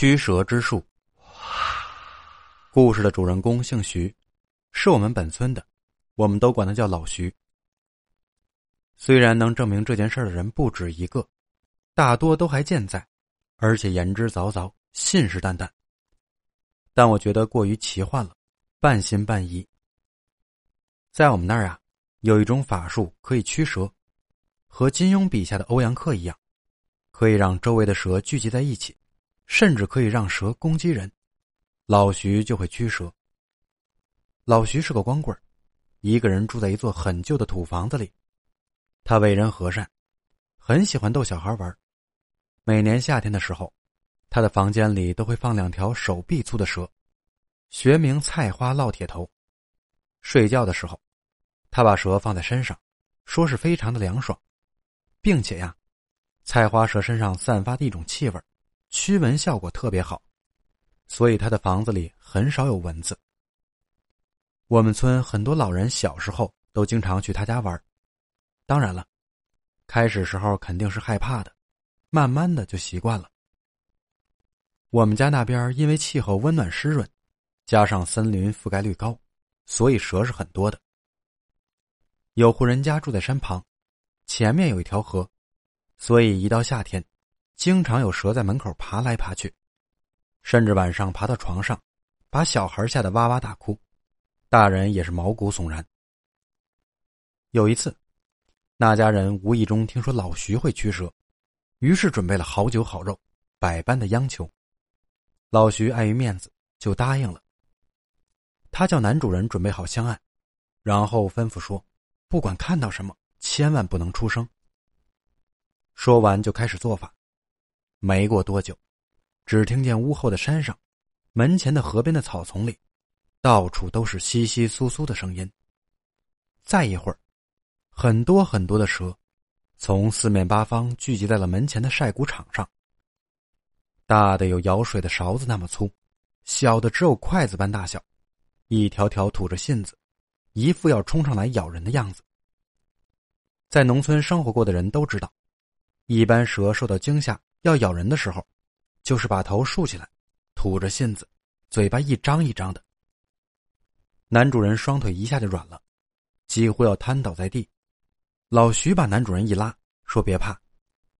驱蛇之术。故事的主人公姓徐，是我们本村的，我们都管他叫老徐。虽然能证明这件事的人不止一个，大多都还健在，而且言之凿凿，信誓旦旦。但我觉得过于奇幻了，半信半疑。在我们那儿啊，有一种法术可以驱蛇，和金庸笔下的欧阳克一样，可以让周围的蛇聚集在一起。甚至可以让蛇攻击人，老徐就会驱蛇。老徐是个光棍一个人住在一座很旧的土房子里。他为人和善，很喜欢逗小孩玩。每年夏天的时候，他的房间里都会放两条手臂粗的蛇，学名菜花烙铁头。睡觉的时候，他把蛇放在身上，说是非常的凉爽，并且呀，菜花蛇身上散发的一种气味驱蚊效果特别好，所以他的房子里很少有蚊子。我们村很多老人小时候都经常去他家玩，当然了，开始时候肯定是害怕的，慢慢的就习惯了。我们家那边因为气候温暖湿润，加上森林覆盖率高，所以蛇是很多的。有户人家住在山旁，前面有一条河，所以一到夏天。经常有蛇在门口爬来爬去，甚至晚上爬到床上，把小孩吓得哇哇大哭，大人也是毛骨悚然。有一次，那家人无意中听说老徐会驱蛇，于是准备了好酒好肉，百般的央求。老徐碍于面子就答应了。他叫男主人准备好香案，然后吩咐说：“不管看到什么，千万不能出声。”说完就开始做法。没过多久，只听见屋后的山上、门前的河边的草丛里，到处都是窸窸窣窣的声音。再一会儿，很多很多的蛇从四面八方聚集在了门前的晒谷场上。大的有舀水的勺子那么粗，小的只有筷子般大小，一条条吐着信子，一副要冲上来咬人的样子。在农村生活过的人都知道，一般蛇受到惊吓。要咬人的时候，就是把头竖起来，吐着信子，嘴巴一张一张的。男主人双腿一下就软了，几乎要瘫倒在地。老徐把男主人一拉，说：“别怕。”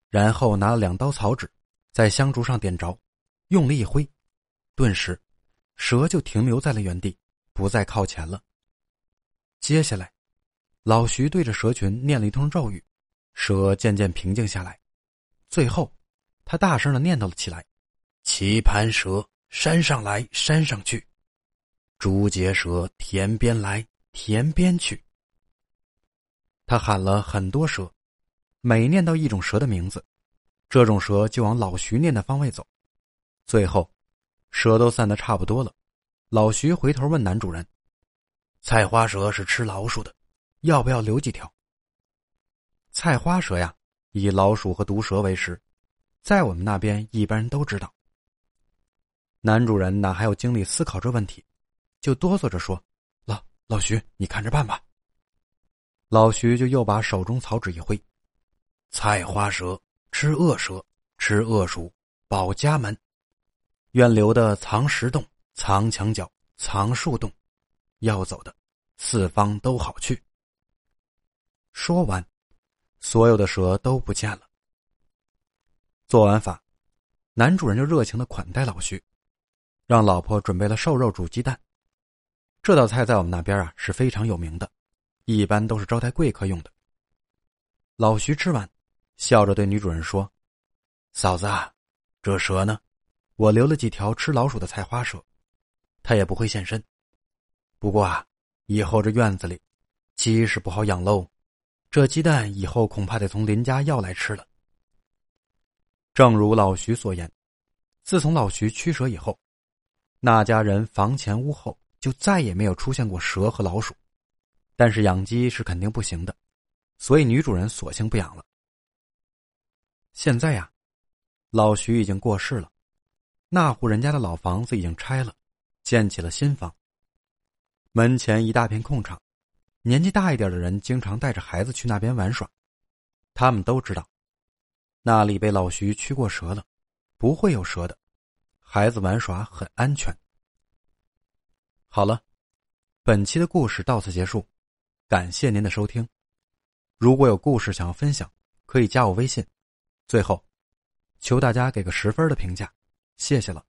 然后拿了两刀草纸，在香烛上点着，用力一挥，顿时，蛇就停留在了原地，不再靠前了。接下来，老徐对着蛇群念了一通咒语，蛇渐渐平静下来，最后。他大声的念叨了起来：“棋盘蛇，山上来，山上去；竹节蛇，田边来，田边去。”他喊了很多蛇，每念到一种蛇的名字，这种蛇就往老徐念的方位走。最后，蛇都散的差不多了。老徐回头问男主人：“菜花蛇是吃老鼠的，要不要留几条？”菜花蛇呀，以老鼠和毒蛇为食。在我们那边，一般人都知道。男主人哪还有精力思考这问题，就哆嗦着说：“老老徐，你看着办吧。”老徐就又把手中草纸一挥：“菜花蛇吃恶蛇，吃恶鼠保家门，愿留的藏石洞、藏墙角、藏树洞，要走的四方都好去。”说完，所有的蛇都不见了。做完法，男主人就热情的款待老徐，让老婆准备了瘦肉煮鸡蛋。这道菜在我们那边啊是非常有名的，一般都是招待贵客用的。老徐吃完，笑着对女主人说：“嫂子，啊，这蛇呢？我留了几条吃老鼠的菜花蛇，它也不会现身。不过啊，以后这院子里鸡是不好养喽，这鸡蛋以后恐怕得从邻家要来吃了。”正如老徐所言，自从老徐驱蛇以后，那家人房前屋后就再也没有出现过蛇和老鼠。但是养鸡是肯定不行的，所以女主人索性不养了。现在呀，老徐已经过世了，那户人家的老房子已经拆了，建起了新房。门前一大片空场，年纪大一点的人经常带着孩子去那边玩耍，他们都知道。那里被老徐驱过蛇了，不会有蛇的，孩子玩耍很安全。好了，本期的故事到此结束，感谢您的收听。如果有故事想要分享，可以加我微信。最后，求大家给个十分的评价，谢谢了。